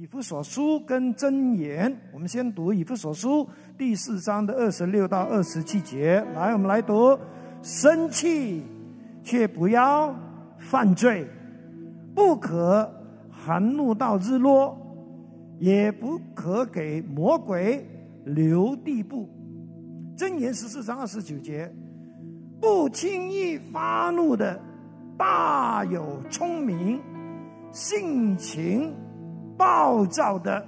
以弗所书跟箴言，我们先读以弗所书第四章的二十六到二十七节。来，我们来读：生气却不要犯罪，不可含怒到日落，也不可给魔鬼留地步。箴言十四章二十九节，不轻易发怒的大有聪明，性情。暴躁的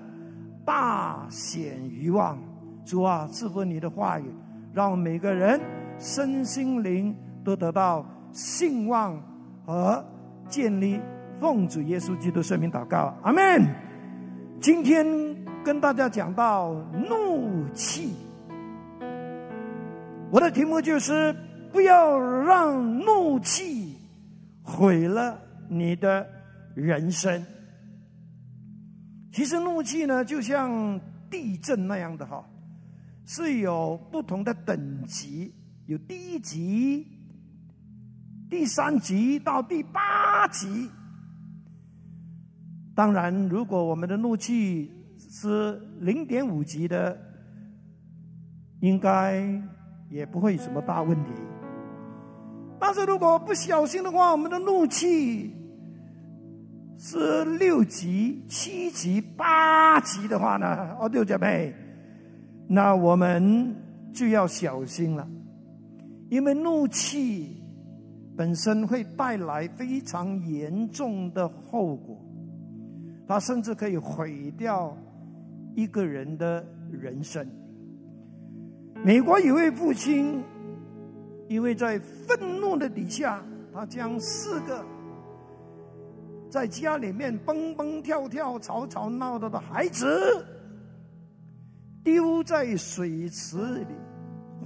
大显欲望，主啊，赐福你的话语，让每个人身心灵都得到兴旺和建立。奉主耶稣基督圣名祷告，阿门。今天跟大家讲到怒气，我的题目就是不要让怒气毁了你的人生。其实怒气呢，就像地震那样的哈，是有不同的等级，有第一级、第三级到第八级。当然，如果我们的怒气是零点五级的，应该也不会有什么大问题。但是如果不小心的话，我们的怒气。是六级、七级、八级的话呢？哦，六姐妹，那我们就要小心了，因为怒气本身会带来非常严重的后果，它甚至可以毁掉一个人的人生。美国有位父亲，因为在愤怒的底下，他将四个。在家里面蹦蹦跳跳、吵吵闹闹的孩子，丢在水池里，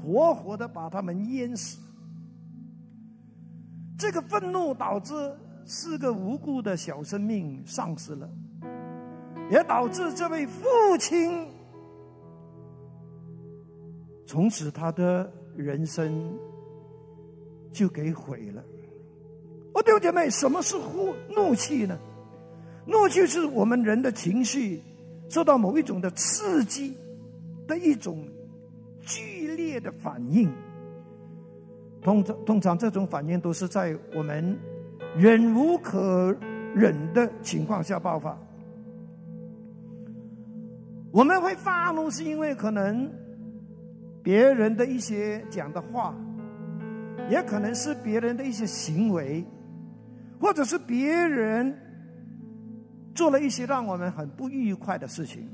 活活的把他们淹死。这个愤怒导致四个无辜的小生命丧失了，也导致这位父亲从此他的人生就给毁了。哦，弟兄姐妹，什么是怒怒气呢？怒气是我们人的情绪受到某一种的刺激的一种剧烈的反应。通常，通常这种反应都是在我们忍无可忍的情况下爆发。我们会发怒，是因为可能别人的一些讲的话，也可能是别人的一些行为。或者是别人做了一些让我们很不愉快的事情，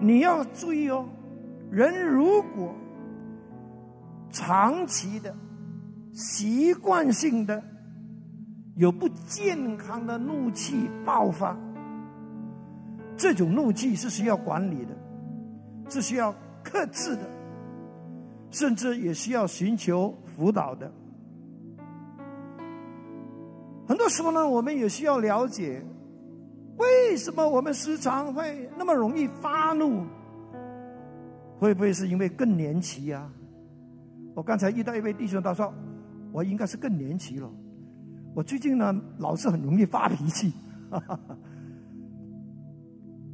你要注意哦。人如果长期的、习惯性的有不健康的怒气爆发，这种怒气是需要管理的，是需要克制的，甚至也需要寻求辅导的。很多时候呢，我们也需要了解，为什么我们时常会那么容易发怒？会不会是因为更年期啊？我刚才遇到一位弟兄，他说：“我应该是更年期了。我最近呢，老是很容易发脾气。”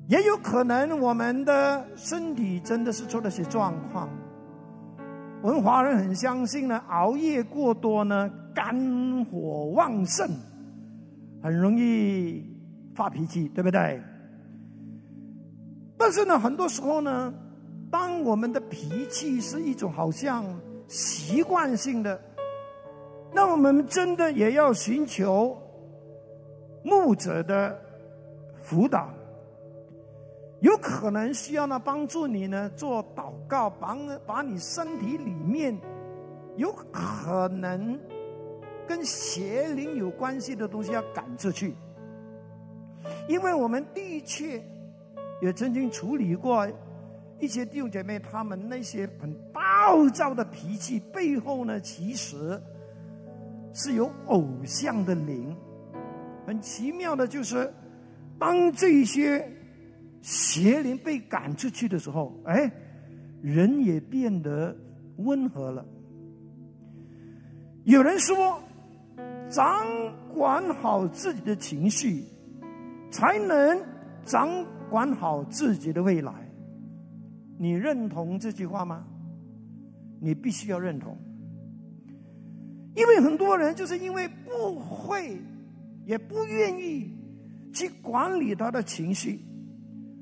也有可能我们的身体真的是出了些状况。我们华人很相信呢，熬夜过多呢。肝火旺盛，很容易发脾气，对不对？但是呢，很多时候呢，当我们的脾气是一种好像习惯性的，那我们真的也要寻求牧者的辅导，有可能需要呢帮助你呢做祷告，帮把你身体里面有可能。跟邪灵有关系的东西要赶出去，因为我们的确也曾经处理过一些弟兄姐妹，他们那些很暴躁的脾气背后呢，其实是有偶像的灵。很奇妙的就是，当这些邪灵被赶出去的时候，哎，人也变得温和了。有人说。掌管好自己的情绪，才能掌管好自己的未来。你认同这句话吗？你必须要认同，因为很多人就是因为不会，也不愿意去管理他的情绪，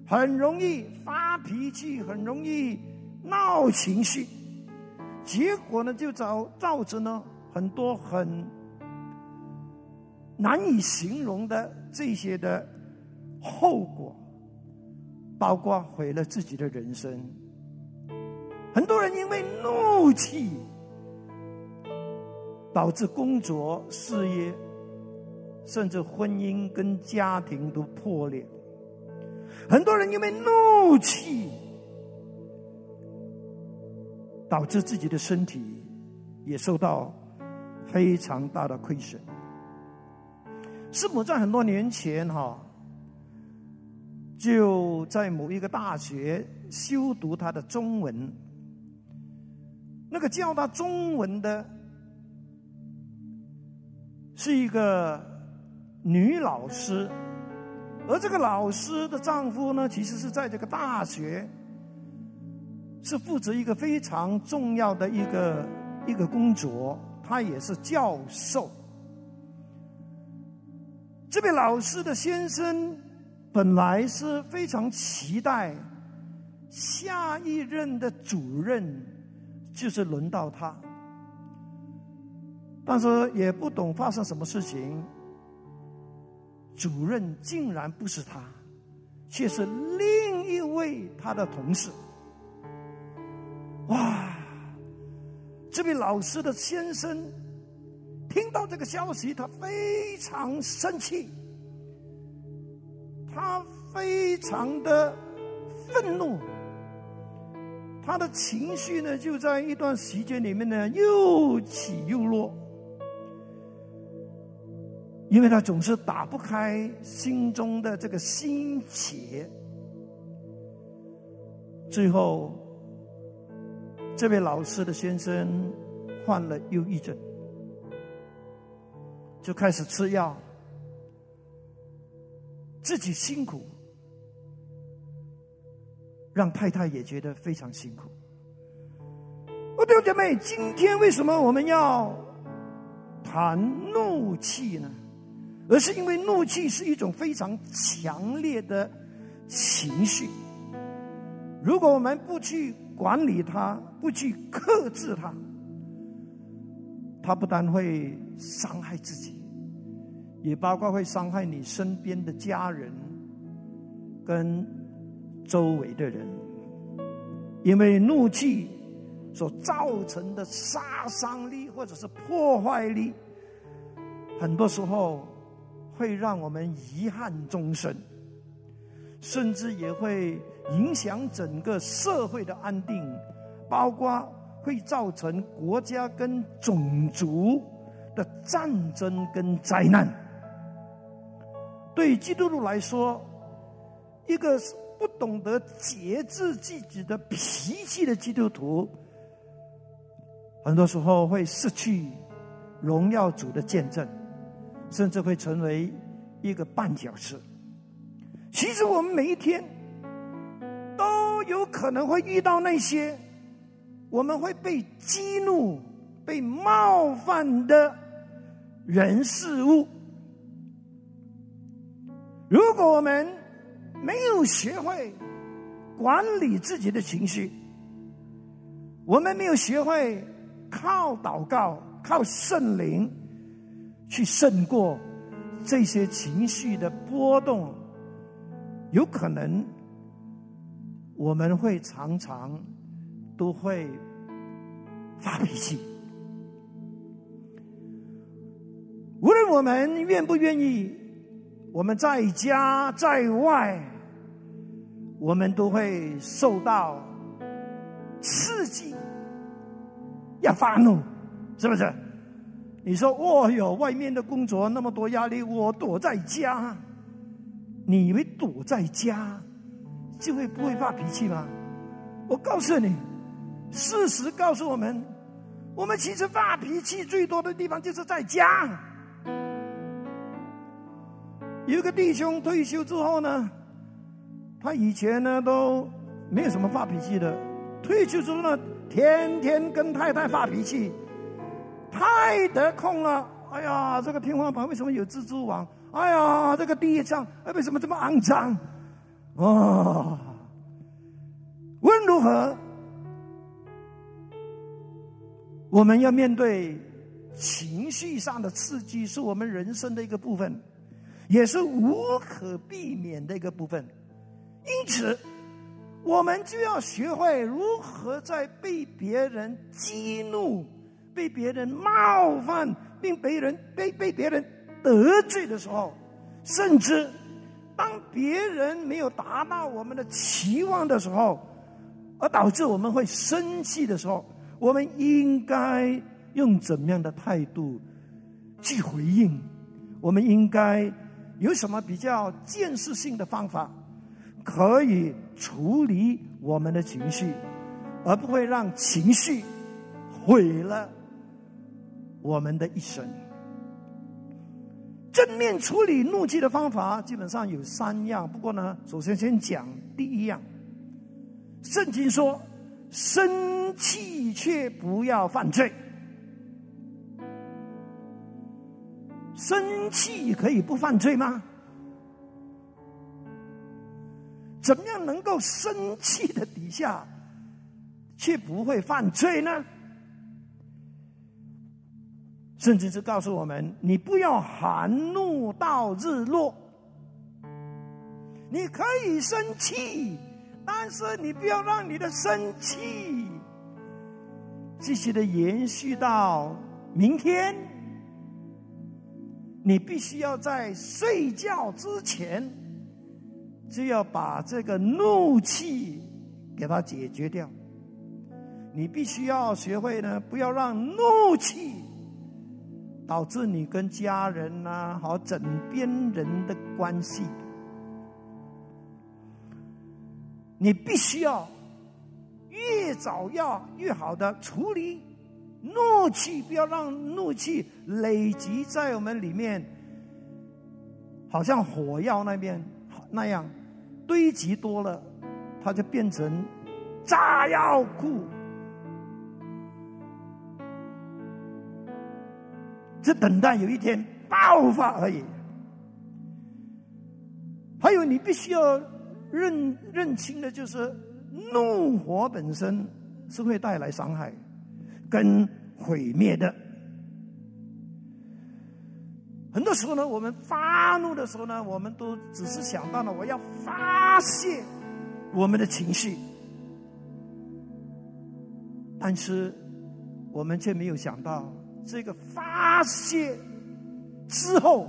很容易发脾气，很容易闹情绪，结果呢，就造造成了很多很难以形容的这些的后果。包括毁了自己的人生，很多人因为怒气导致工作、事业，甚至婚姻跟家庭都破裂。很多人因为怒气导致自己的身体也受到非常大的亏损。师母在很多年前，哈。就在某一个大学修读他的中文，那个教他中文的是一个女老师，而这个老师的丈夫呢，其实是在这个大学是负责一个非常重要的一个一个工作，他也是教授。这位老师的先生。本来是非常期待下一任的主任就是轮到他，但是也不懂发生什么事情，主任竟然不是他，却是另一位他的同事。哇！这位老师的先生听到这个消息，他非常生气。他非常的愤怒，他的情绪呢，就在一段时间里面呢，又起又落，因为他总是打不开心中的这个心结。最后，这位老师的先生患了忧郁症，就开始吃药。自己辛苦，让太太也觉得非常辛苦。我弟兄姐妹，今天为什么我们要谈怒气呢？而是因为怒气是一种非常强烈的情绪。如果我们不去管理它，不去克制它，它不但会伤害自己。也包括会伤害你身边的家人跟周围的人，因为怒气所造成的杀伤力或者是破坏力，很多时候会让我们遗憾终生，甚至也会影响整个社会的安定，包括会造成国家跟种族的战争跟灾难。对基督徒来说，一个不懂得节制自己的脾气的基督徒，很多时候会失去荣耀主的见证，甚至会成为一个绊脚石。其实我们每一天都有可能会遇到那些我们会被激怒、被冒犯的人事物。如果我们没有学会管理自己的情绪，我们没有学会靠祷告、靠圣灵去胜过这些情绪的波动，有可能我们会常常都会发脾气。无论我们愿不愿意。我们在家在外，我们都会受到刺激，要发怒，是不是？你说，哦哟，外面的工作那么多压力，我躲在家，你以为躲在家就会不会发脾气吗？我告诉你，事实告诉我们，我们其实发脾气最多的地方就是在家。有个弟兄退休之后呢，他以前呢都没有什么发脾气的，退休之后呢，天天跟太太发脾气，太得空了。哎呀，这个天花板为什么有蜘蛛网？哎呀，这个地上为什么这么肮脏？啊，无论如何，我们要面对情绪上的刺激，是我们人生的一个部分。也是无可避免的一个部分，因此，我们就要学会如何在被别人激怒、被别人冒犯、并被人被被别人得罪的时候，甚至当别人没有达到我们的期望的时候，而导致我们会生气的时候，我们应该用怎么样的态度去回应？我们应该。有什么比较建设性的方法，可以处理我们的情绪，而不会让情绪毁了我们的一生？正面处理怒气的方法基本上有三样，不过呢，首先先讲第一样。圣经说：“生气却不要犯罪。”生气可以不犯罪吗？怎么样能够生气的底下却不会犯罪呢？甚至是告诉我们：你不要含怒到日落。你可以生气，但是你不要让你的生气继续的延续到明天。你必须要在睡觉之前，就要把这个怒气给它解决掉。你必须要学会呢，不要让怒气导致你跟家人呐，好枕边人的关系。你必须要越早要越好的处理。怒气不要让怒气累积在我们里面，好像火药那边那样堆积多了，它就变成炸药库，只等待有一天爆发而已。还有，你必须要认认清的就是，怒火本身是会带来伤害。跟毁灭的，很多时候呢，我们发怒的时候呢，我们都只是想到了我要发泄我们的情绪，但是我们却没有想到，这个发泄之后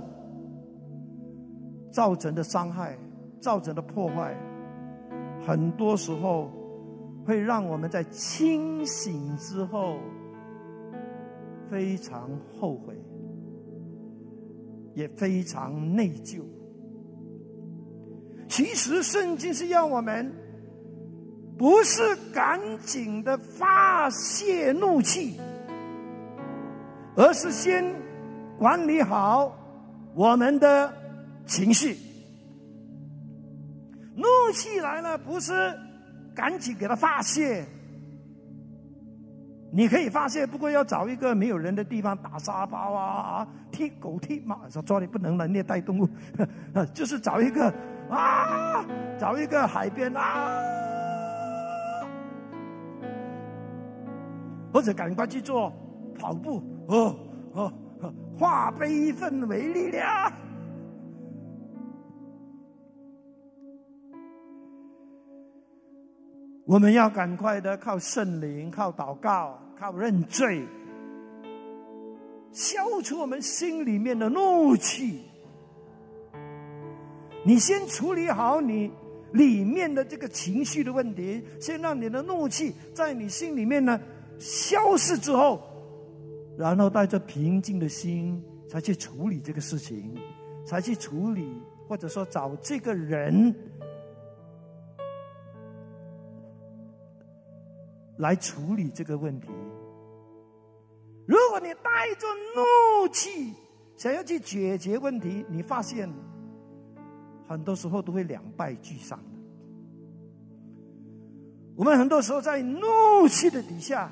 造成的伤害、造成的破坏，很多时候。会让我们在清醒之后非常后悔，也非常内疚。其实圣经是要我们不是赶紧的发泄怒气，而是先管理好我们的情绪。怒气来了，不是。赶紧给他发泄！你可以发泄，不过要找一个没有人的地方打沙包啊，踢狗踢马，说抓你不能了，虐待动物，就是找一个啊，找一个海边啊，或者赶快去做跑步哦哦，化悲愤为力量。我们要赶快的靠圣灵、靠祷告、靠认罪，消除我们心里面的怒气。你先处理好你里面的这个情绪的问题，先让你的怒气在你心里面呢消失之后，然后带着平静的心才去处理这个事情，才去处理，或者说找这个人。来处理这个问题。如果你带着怒气想要去解决问题，你发现很多时候都会两败俱伤的。我们很多时候在怒气的底下，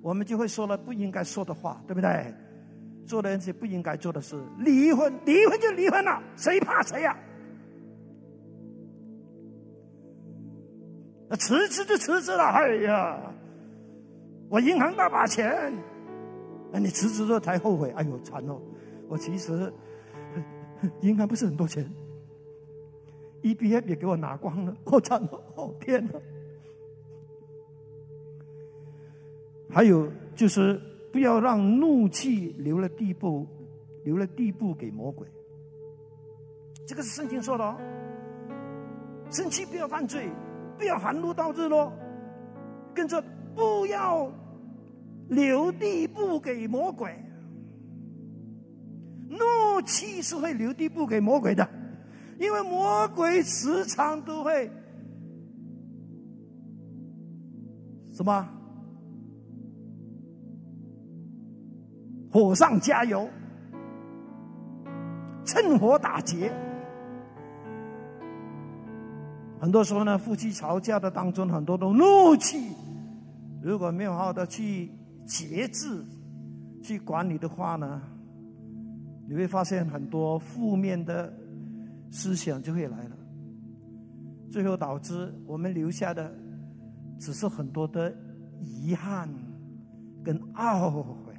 我们就会说了不应该说的话，对不对？做了一些不应该做的事，离婚，离婚就离婚了，谁怕谁呀？辞职就辞职了，哎呀，我银行大把钱，那你辞职之后才后悔，哎呦惨哦！我其实 银行不是很多钱，EBF 也给我拿光了，好惨哦！哦天哪！还有就是。不要让怒气留了地步，留了地步给魔鬼。这个是圣经说的哦。生气不要犯罪，不要含怒到日落，跟着不要留地步给魔鬼。怒气是会留地步给魔鬼的，因为魔鬼时常都会什么？火上加油，趁火打劫。很多时候呢，夫妻吵架的当中，很多的怒气，如果没有好好的去节制、去管理的话呢，你会发现很多负面的思想就会来了，最后导致我们留下的只是很多的遗憾跟懊悔。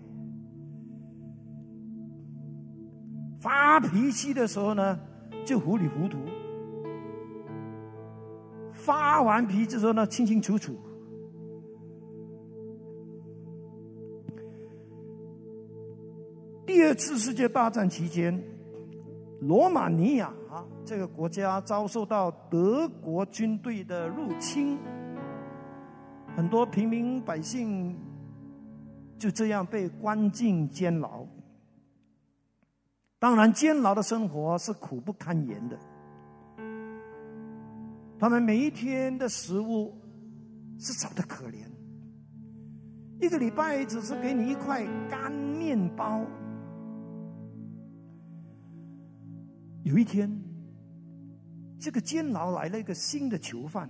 发脾气的时候呢，就糊里糊涂；发完脾气之后呢，清清楚楚。第二次世界大战期间，罗马尼亚这个国家遭受到德国军队的入侵，很多平民百姓就这样被关进监牢。当然，监牢的生活是苦不堪言的。他们每一天的食物是少的可怜，一个礼拜只是给你一块干面包。有一天，这个监牢来了一个新的囚犯，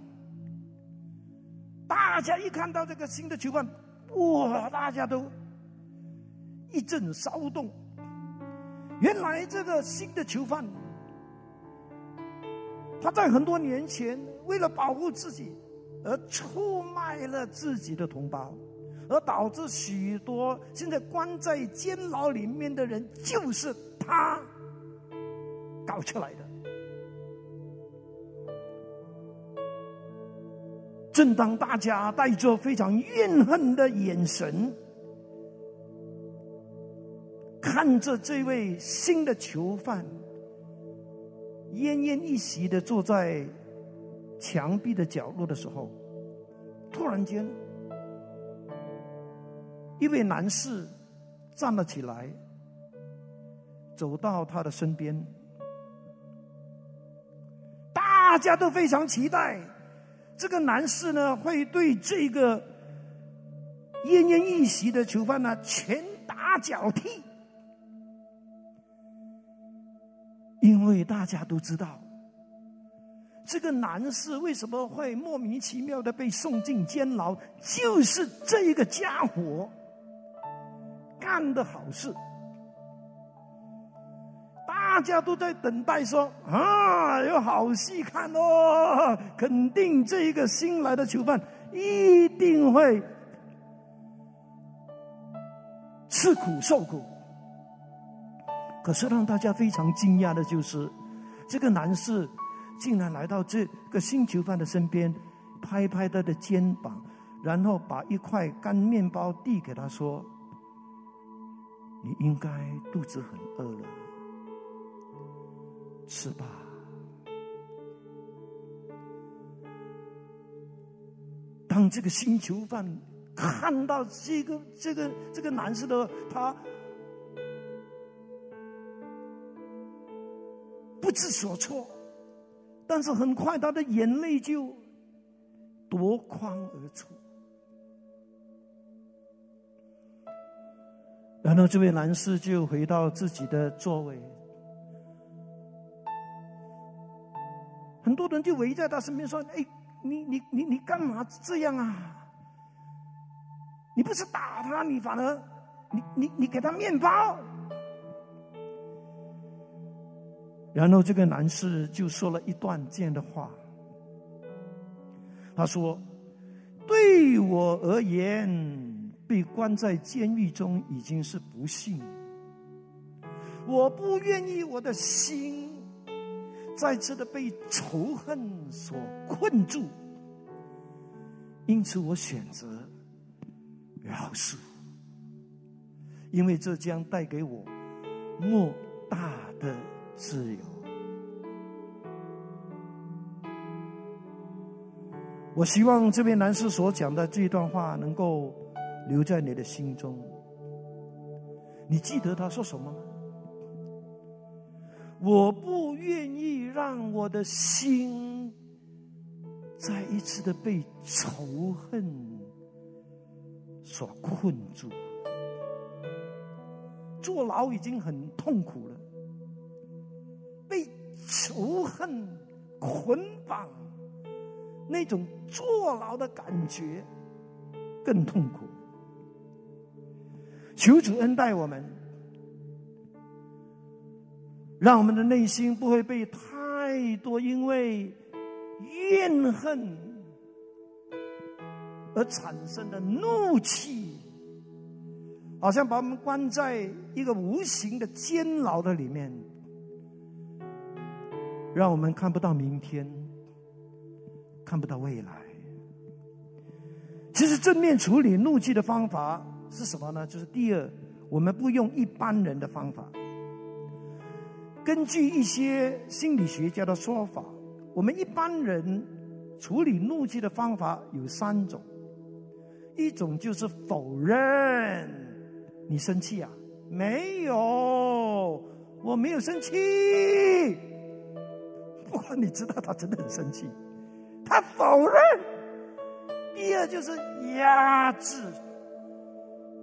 大家一看到这个新的囚犯，哇，大家都一阵骚动。原来这个新的囚犯，他在很多年前为了保护自己而出卖了自己的同胞，而导致许多现在关在监牢里面的人就是他搞出来的。正当大家带着非常怨恨的眼神。看着这位新的囚犯奄奄一息的坐在墙壁的角落的时候，突然间，一位男士站了起来，走到他的身边，大家都非常期待这个男士呢会对这个奄奄一息的囚犯呢拳打脚踢。因为大家都知道，这个男士为什么会莫名其妙的被送进监牢，就是这一个家伙干的好事。大家都在等待说啊，有好戏看哦！肯定这一个新来的囚犯一定会吃苦受苦。可是让大家非常惊讶的就是，这个男士竟然来到这个新囚犯的身边，拍拍他的肩膀，然后把一块干面包递给他说：“你应该肚子很饿了，吃吧。”当这个新囚犯看到这个这个这个男士的他。知所措，但是很快他的眼泪就夺眶而出。然后这位男士就回到自己的座位，很多人就围在他身边说：“哎，你你你你干嘛这样啊？你不是打他，你反而你你你给他面包。”然后这个男士就说了一段这样的话，他说：“对我而言，被关在监狱中已经是不幸。我不愿意我的心再次的被仇恨所困住，因此我选择饶恕，因为这将带给我莫大的。”自由。我希望这位男士所讲的这一段话能够留在你的心中。你记得他说什么吗？我不愿意让我的心再一次的被仇恨所困住。坐牢已经很痛苦了。仇恨捆绑，那种坐牢的感觉更痛苦。求主恩待我们，让我们的内心不会被太多因为怨恨而产生的怒气，好像把我们关在一个无形的监牢的里面。让我们看不到明天，看不到未来。其实正面处理怒气的方法是什么呢？就是第二，我们不用一般人的方法。根据一些心理学家的说法，我们一般人处理怒气的方法有三种：一种就是否认你生气啊，没有，我没有生气。哇你知道他真的很生气，他否认。第二就是压制，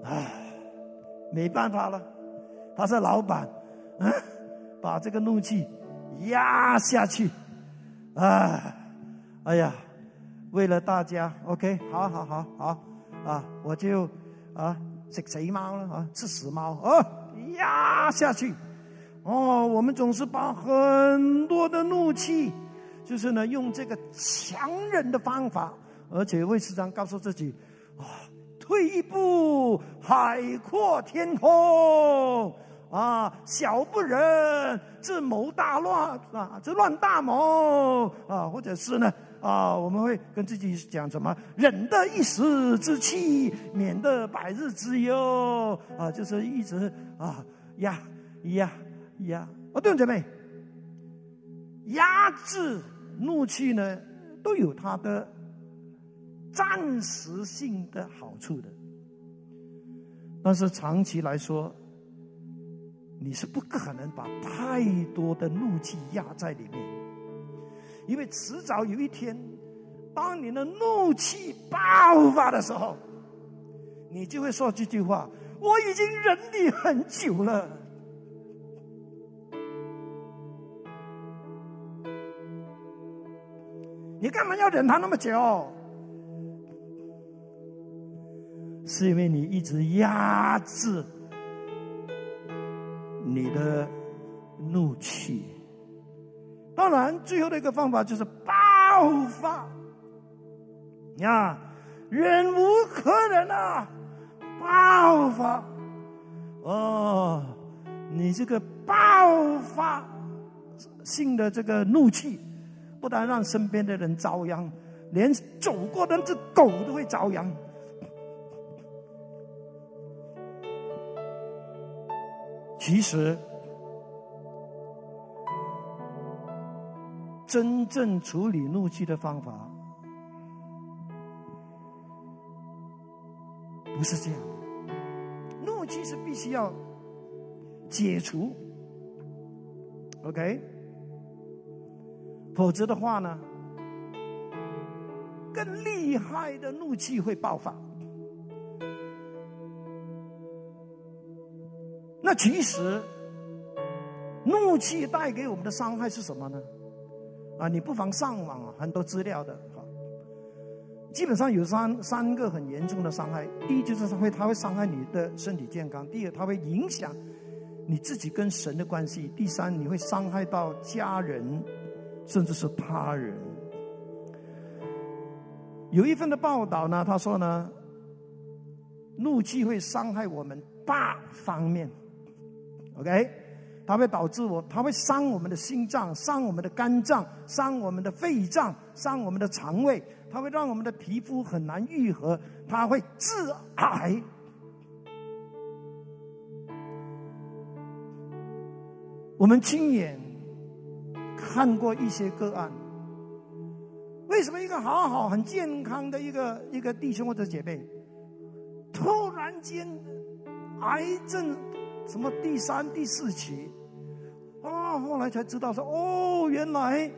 唉，没办法了，他是老板，嗯，把这个怒气压下去，啊，哎呀，为了大家，OK，好好好好。啊，我就啊食谁猫了啊，吃死猫啊，压下去。哦，我们总是把很多的怒气，就是呢，用这个强忍的方法，而且会时常告诉自己：啊，退一步，海阔天空；啊，小不忍，自谋大乱啊，这乱大谋啊，或者是呢，啊，我们会跟自己讲什么：忍得一时之气，免得百日之忧。啊，就是一直啊呀呀。压。哦，弟兄姐妹，压制怒气呢，都有它的暂时性的好处的，但是长期来说，你是不可能把太多的怒气压在里面，因为迟早有一天，当你的怒气爆发的时候，你就会说这句话：“我已经忍你很久了。”你干嘛要忍他那么久？是因为你一直压制你的怒气。当然，最后的一个方法就是爆发。呀，忍无可忍啊！爆发！哦，你这个爆发性的这个怒气。不但让身边的人遭殃，连走过的那只狗都会遭殃。其实，真正处理怒气的方法不是这样的，怒气是必须要解除。OK。否则的话呢，更厉害的怒气会爆发。那其实，怒气带给我们的伤害是什么呢？啊，你不妨上网啊，很多资料的哈。基本上有三三个很严重的伤害，第一就是它会它会伤害你的身体健康，第二它会影响你自己跟神的关系，第三你会伤害到家人，甚至是他人。有一份的报道呢，他说呢，怒气会伤害我们八方面，OK，它会导致我，它会伤我们的心脏，伤我们的肝脏，伤我们的肺脏，伤我们的肠胃。它会让我们的皮肤很难愈合，它会致癌。我们亲眼看过一些个案，为什么一个好好很健康的一个一个弟兄或者姐妹，突然间癌症什么第三、第四期啊？后来才知道说，哦，原来。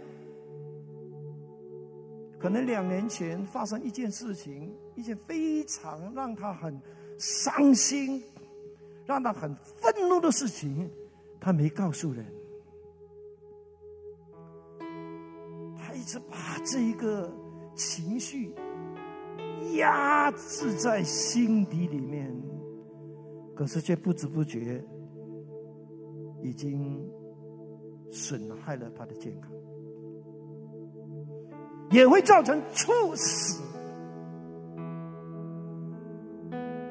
可能两年前发生一件事情，一件非常让他很伤心、让他很愤怒的事情，他没告诉人，一直把这一个情绪压制在心底里面，可是却不知不觉已经损害了他的健康。也会造成猝死。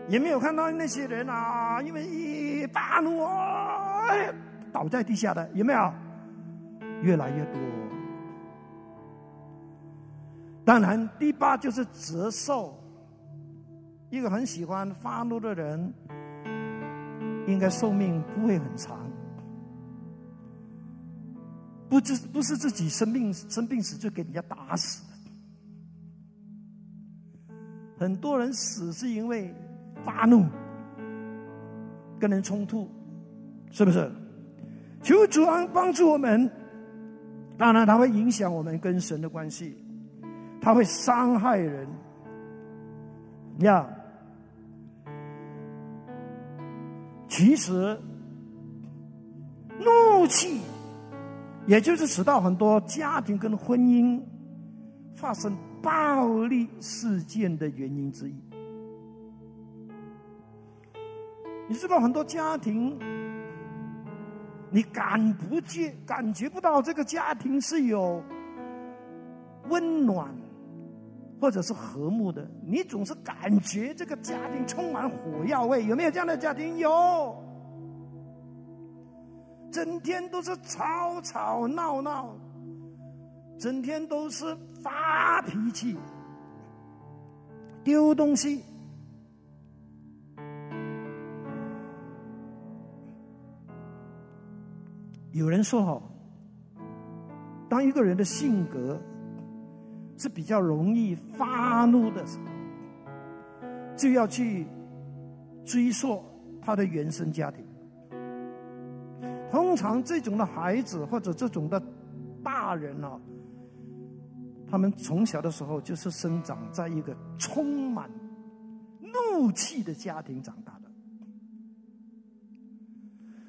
有没有看到那些人啊？因为一发怒啊，倒在地下的有没有？越来越多。当然，第八就是折寿。一个很喜欢发怒的人，应该寿命不会很长。不是不是自己生病生病时就给人家打死，很多人死是因为发怒，跟人冲突，是不是？求主安帮助我们，当然他会影响我们跟神的关系，他会伤害人，呀。其实怒气。也就是使到很多家庭跟婚姻发生暴力事件的原因之一。你知道很多家庭，你感不觉感觉不到这个家庭是有温暖或者是和睦的，你总是感觉这个家庭充满火药味。有没有这样的家庭？有。整天都是吵吵闹闹，整天都是发脾气、丢东西。有人说：“哈，当一个人的性格是比较容易发怒的，就要去追溯他的原生家庭。”通常这种的孩子或者这种的大人啊，他们从小的时候就是生长在一个充满怒气的家庭长大的，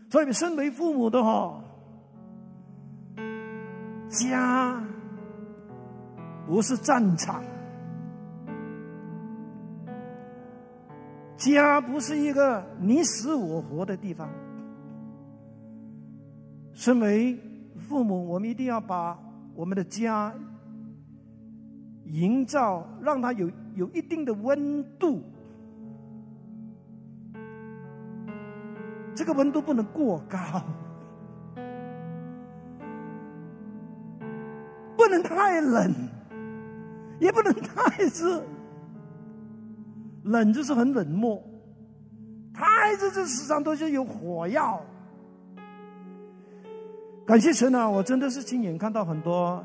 所以身为父母的哈，家不是战场，家不是一个你死我活的地方。身为父母，我们一定要把我们的家营造，让它有有一定的温度。这个温度不能过高，不能太冷，也不能太热。冷就是很冷漠，太热这世上都是有火药。感谢神啊！我真的是亲眼看到很多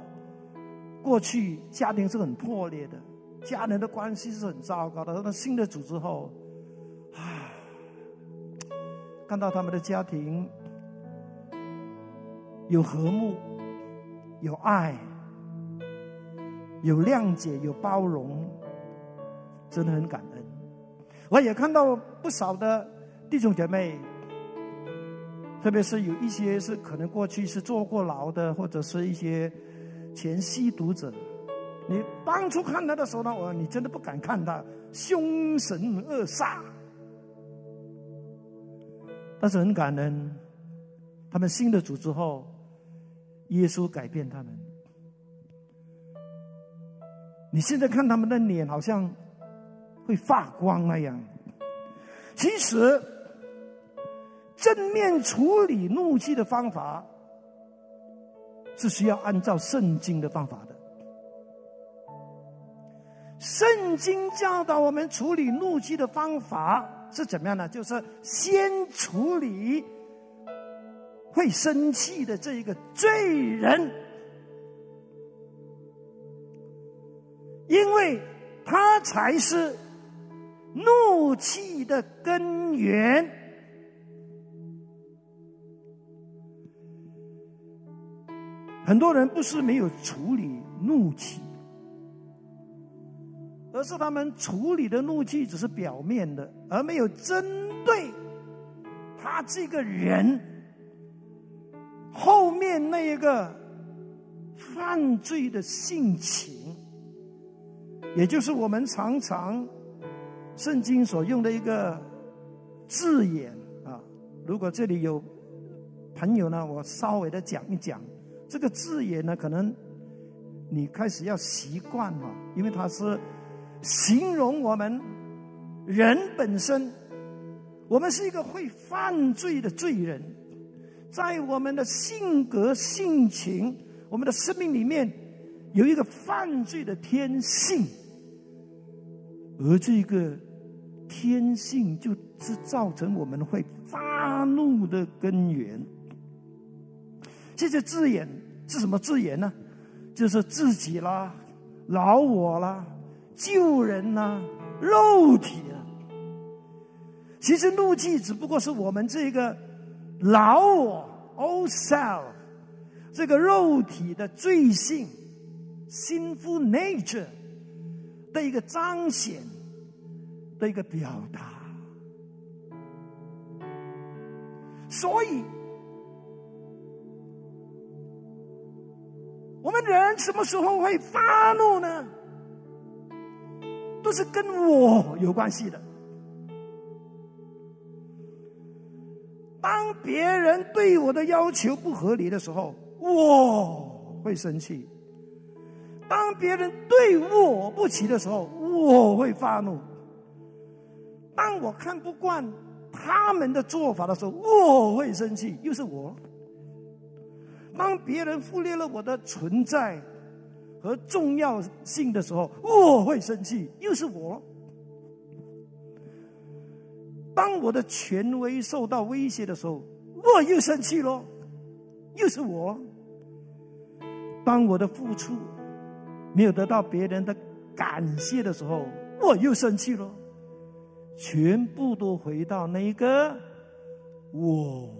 过去家庭是很破裂的，家人的关系是很糟糕的。那新的组织后，啊，看到他们的家庭有和睦、有爱、有谅解、有包容，真的很感恩。我也看到不少的弟兄姐妹。特别是有一些是可能过去是坐过牢的，或者是一些前吸毒者，你当初看他的时候呢，我你真的不敢看他，凶神恶煞。但是很感恩，他们信了主之后，耶稣改变他们。你现在看他们的脸，好像会发光那样。其实，正面处理怒气的方法，是需要按照圣经的方法的。圣经教导我们处理怒气的方法。是怎么样呢？就是先处理会生气的这一个罪人，因为他才是怒气的根源。很多人不是没有处理怒气。而是他们处理的怒气只是表面的，而没有针对他这个人后面那一个犯罪的性情，也就是我们常常圣经所用的一个字眼啊。如果这里有朋友呢，我稍微的讲一讲这个字眼呢，可能你开始要习惯了，因为它是。形容我们人本身，我们是一个会犯罪的罪人，在我们的性格性情、我们的生命里面，有一个犯罪的天性，而这个天性就是造成我们会发怒的根源。这些字眼是什么字眼呢？就是自己啦、老我啦。救人呐，肉体啊！其实怒气只不过是我们这个老我 （old self） 这个肉体的罪性 （sinful nature） 的一个彰显的一个表达。所以，我们人什么时候会发怒呢？都是跟我有关系的。当别人对我的要求不合理的时候，我会生气；当别人对我不起的时候，我会发怒；当我看不惯他们的做法的时候，我会生气。又是我。当别人忽略了我的存在。和重要性的时候，我会生气，又是我。当我的权威受到威胁的时候，我又生气了，又是我。当我的付出没有得到别人的感谢的时候，我又生气了。全部都回到那个我，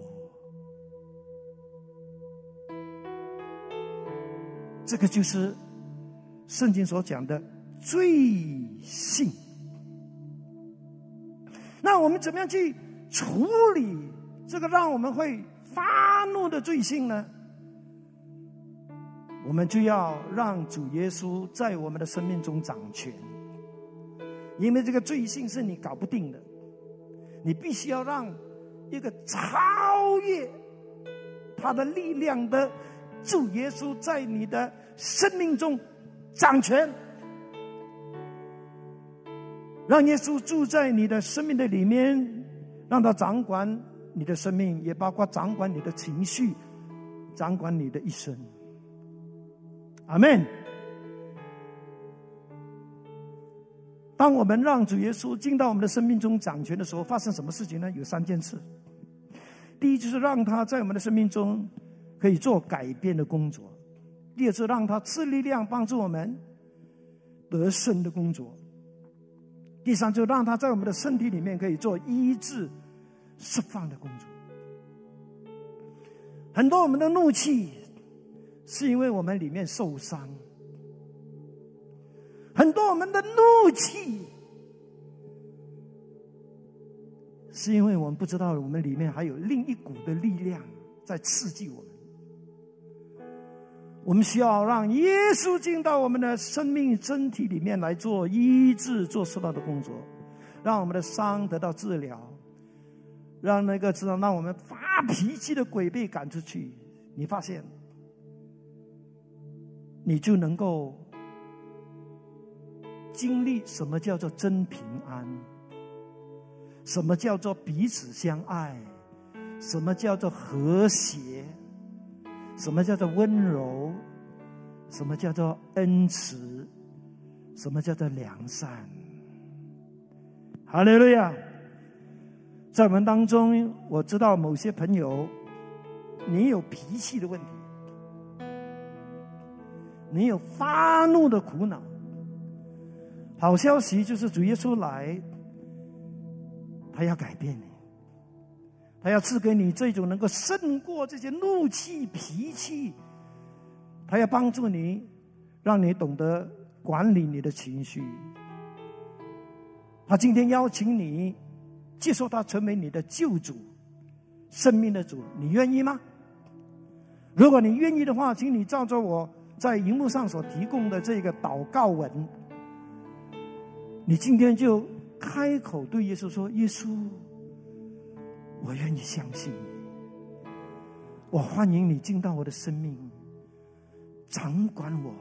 这个就是。圣经所讲的罪性，那我们怎么样去处理这个让我们会发怒的罪性呢？我们就要让主耶稣在我们的生命中掌权，因为这个罪性是你搞不定的，你必须要让一个超越他的力量的主耶稣在你的生命中。掌权，让耶稣住在你的生命的里面，让他掌管你的生命，也包括掌管你的情绪，掌管你的一生。阿门。当我们让主耶稣进到我们的生命中掌权的时候，发生什么事情呢？有三件事。第一，就是让他在我们的生命中可以做改变的工作。第二是让他赐力量帮助我们得胜的工作。第三，就让他在我们的身体里面可以做医治、释放的工作。很多我们的怒气是因为我们里面受伤，很多我们的怒气是因为我们不知道我们里面还有另一股的力量在刺激我们。我们需要让耶稣进到我们的生命身体里面来做医治、做适当的工作，让我们的伤得到治疗，让那个知道让我们发脾气的鬼被赶出去。你发现，你就能够经历什么叫做真平安，什么叫做彼此相爱，什么叫做和谐。什么叫做温柔？什么叫做恩慈？什么叫做良善？哈利路亚！在我们当中，我知道某些朋友，你有脾气的问题，你有发怒的苦恼。好消息就是主耶稣来，他要改变你。他要赐给你这种能够胜过这些怒气、脾气，他要帮助你，让你懂得管理你的情绪。他今天邀请你接受他成为你的救主、生命的主，你愿意吗？如果你愿意的话，请你照着我在荧幕上所提供的这个祷告文，你今天就开口对耶稣说：“耶稣。”我愿意相信你，我欢迎你进到我的生命，掌管我，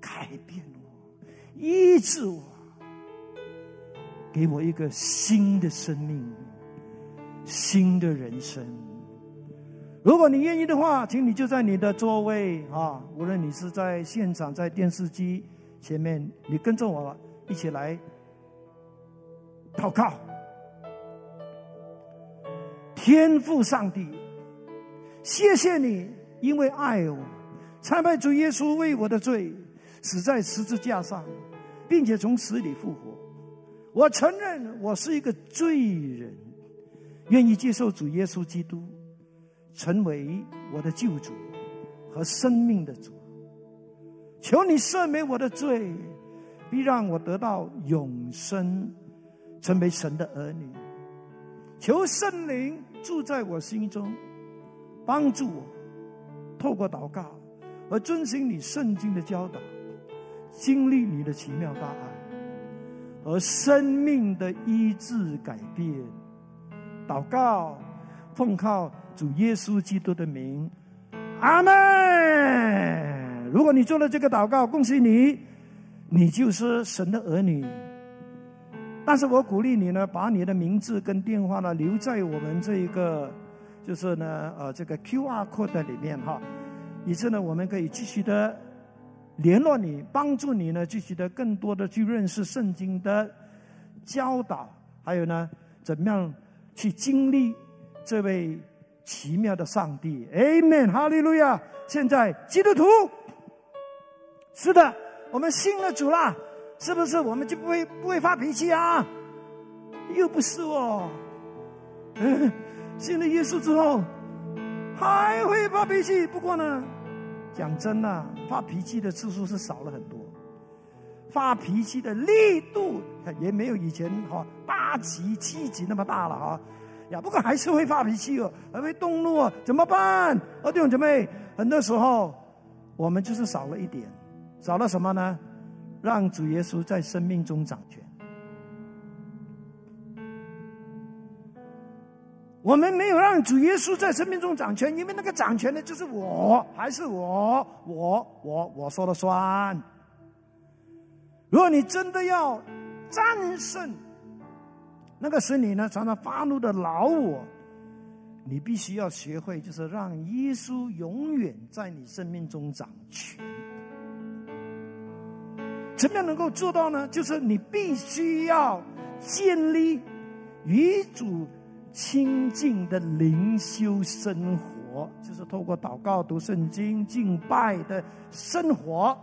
改变我，医治我，给我一个新的生命，新的人生。如果你愿意的话，请你就在你的座位啊，无论你是在现场，在电视机前面，你跟着我一起来祷告。天父上帝，谢谢你，因为爱我，才派主耶稣为我的罪死在十字架上，并且从死里复活。我承认我是一个罪人，愿意接受主耶稣基督，成为我的救主和生命的主。求你赦免我的罪，必让我得到永生，成为神的儿女。求圣灵。住在我心中，帮助我透过祷告而遵循你圣经的教导，经历你的奇妙大爱和生命的医治改变。祷告，奉靠主耶稣基督的名，阿门。如果你做了这个祷告，恭喜你，你就是神的儿女。但是我鼓励你呢，把你的名字跟电话呢留在我们这一个，就是呢，呃，这个 Q R code 里面哈，以致呢，我们可以继续的联络你，帮助你呢，继续的更多的去认识圣经的教导，还有呢，怎么样去经历这位奇妙的上帝，Amen，哈利路亚！现在基督徒，是的，我们信了主啦。是不是我们就不会不会发脾气啊？又不是哦。信了耶稣之后，还会发脾气。不过呢，讲真的，发脾气的次数是少了很多，发脾气的力度也没有以前哈八级七级那么大了啊。呀，不过还是会发脾气哦，还会动怒哦，怎么办？哦，弟兄姐妹，很多时候我们就是少了一点，少了什么呢？让主耶稣在生命中掌权。我们没有让主耶稣在生命中掌权，因为那个掌权的就是我，还是我，我，我，我说了算。如果你真的要战胜那个使你呢常常发怒的老我，你必须要学会，就是让耶稣永远在你生命中掌权。怎么样能够做到呢？就是你必须要建立与主亲近的灵修生活，就是透过祷告、读圣经、敬拜的生活，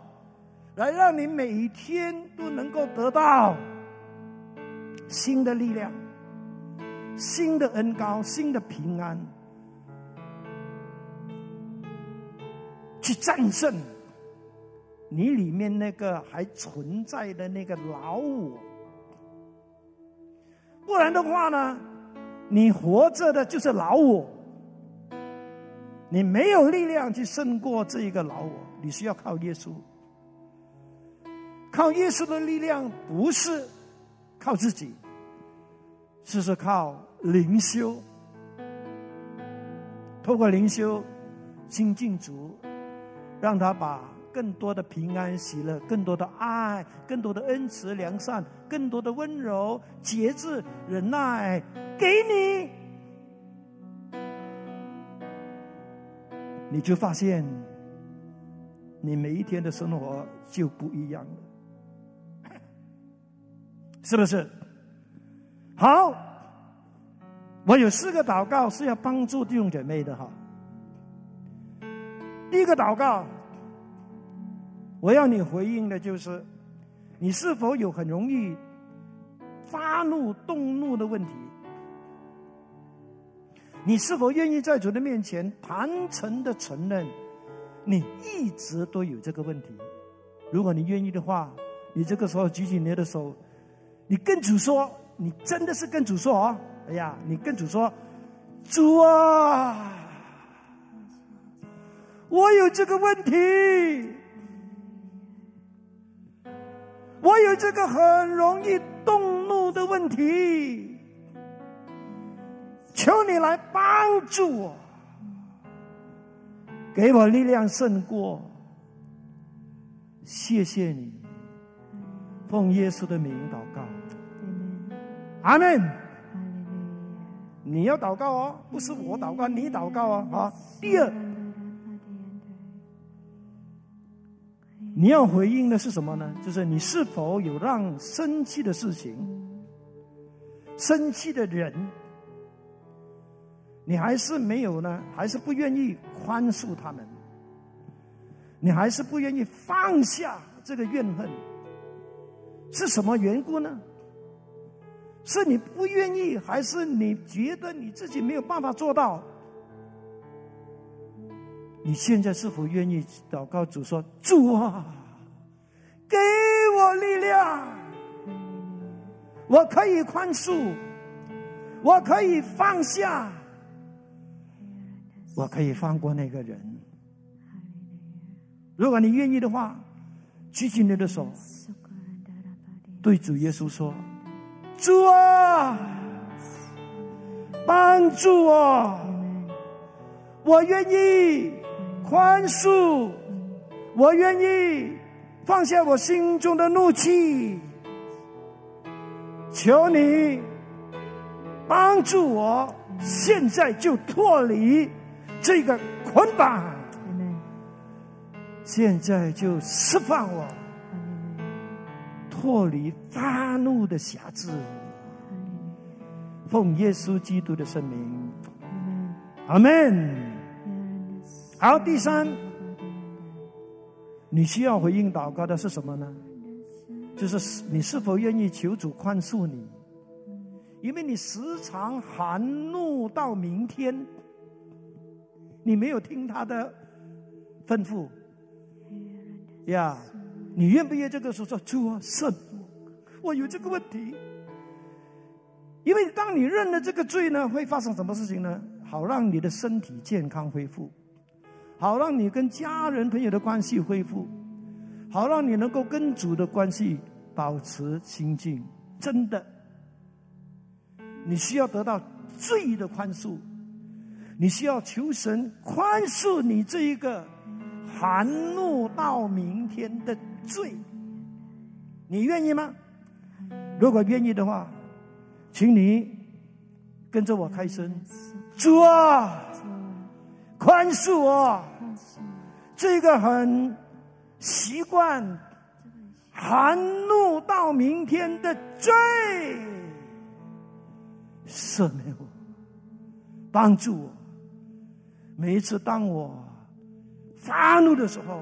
来让你每一天都能够得到新的力量、新的恩高、新的平安，去战胜。你里面那个还存在的那个老我，不然的话呢，你活着的就是老我，你没有力量去胜过这一个老我，你需要靠耶稣。靠耶稣的力量，不是靠自己，是是靠灵修。透过灵修，心静足，让他把更多的平安喜乐、更多的爱、更多的恩慈良善、更多的温柔节制忍耐给你，你就发现，你每一天的生活就不一样了，是不是？好。我有四个祷告是要帮助弟兄姐妹的哈。第一个祷告，我要你回应的就是：你是否有很容易发怒、动怒的问题？你是否愿意在主的面前坦诚的承认，你一直都有这个问题？如果你愿意的话，你这个时候举起你的手，你跟主说，你真的是跟主说啊。哎呀，你跟主说，主啊，我有这个问题，我有这个很容易动怒的问题，求你来帮助我，给我力量胜过。谢谢你，奉耶稣的名祷告，阿门。你要祷告哦，不是我祷告，你祷告啊！啊，第二，你要回应的是什么呢？就是你是否有让生气的事情、生气的人，你还是没有呢？还是不愿意宽恕他们？你还是不愿意放下这个怨恨？是什么缘故呢？是你不愿意，还是你觉得你自己没有办法做到？你现在是否愿意祷告主说：“主啊，给我力量，我可以宽恕，我可以放下，我可以放过那个人。”如果你愿意的话，举起你的手，对主耶稣说。主啊，帮助我！我愿意宽恕，我愿意放下我心中的怒气。求你帮助我，现在就脱离这个捆绑，现在就释放我。脱离发怒的辖制，奉耶稣基督的圣名，阿门。好，第三，你需要回应祷告的是什么呢？就是你是否愿意求主宽恕你？因为你时常含怒到明天，你没有听他的吩咐，呀。你愿不愿意这个时候说主啊，圣我有这个问题。因为当你认了这个罪呢，会发生什么事情呢？好让你的身体健康恢复，好让你跟家人朋友的关系恢复，好让你能够跟主的关系保持清净。真的，你需要得到罪的宽恕，你需要求神宽恕你这一个含怒到明天的。罪，你愿意吗？如果愿意的话，请你跟着我开声，主啊，宽恕我这个很习惯含怒到明天的罪，赦免我，帮助我。每一次当我发怒的时候。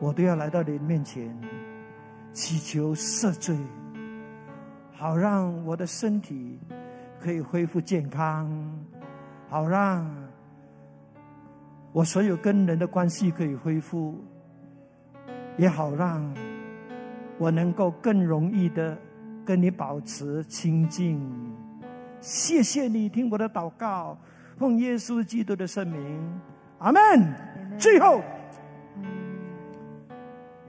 我都要来到你面前，祈求赦罪，好让我的身体可以恢复健康，好让我所有跟人的关系可以恢复，也好让我能够更容易的跟你保持亲近。谢谢你听我的祷告，奉耶稣基督的圣名，阿门。最后，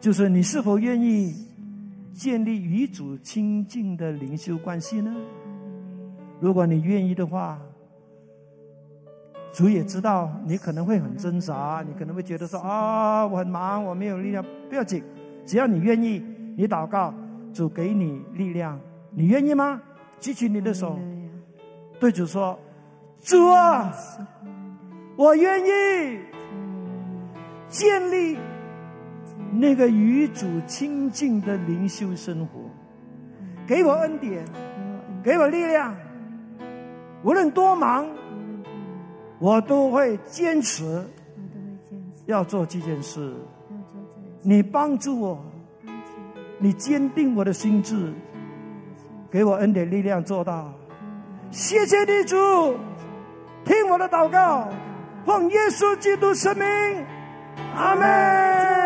就是你是否愿意建立与主亲近的灵修关系呢？如果你愿意的话，主也知道你可能会很挣扎，你可能会觉得说啊，我很忙，我没有力量。不要紧，只要你愿意，你祷告，主给你力量。你愿意吗？举起你的手，对主说：“主啊，我愿意建立那个与主亲近的灵修生活，给我恩典，给我力量。无论多忙。”我都会坚持，要做这件事。你帮助我，你坚定我的心智，给我恩典力量做到。谢谢你主，听我的祷告，奉耶稣基督圣名，阿门。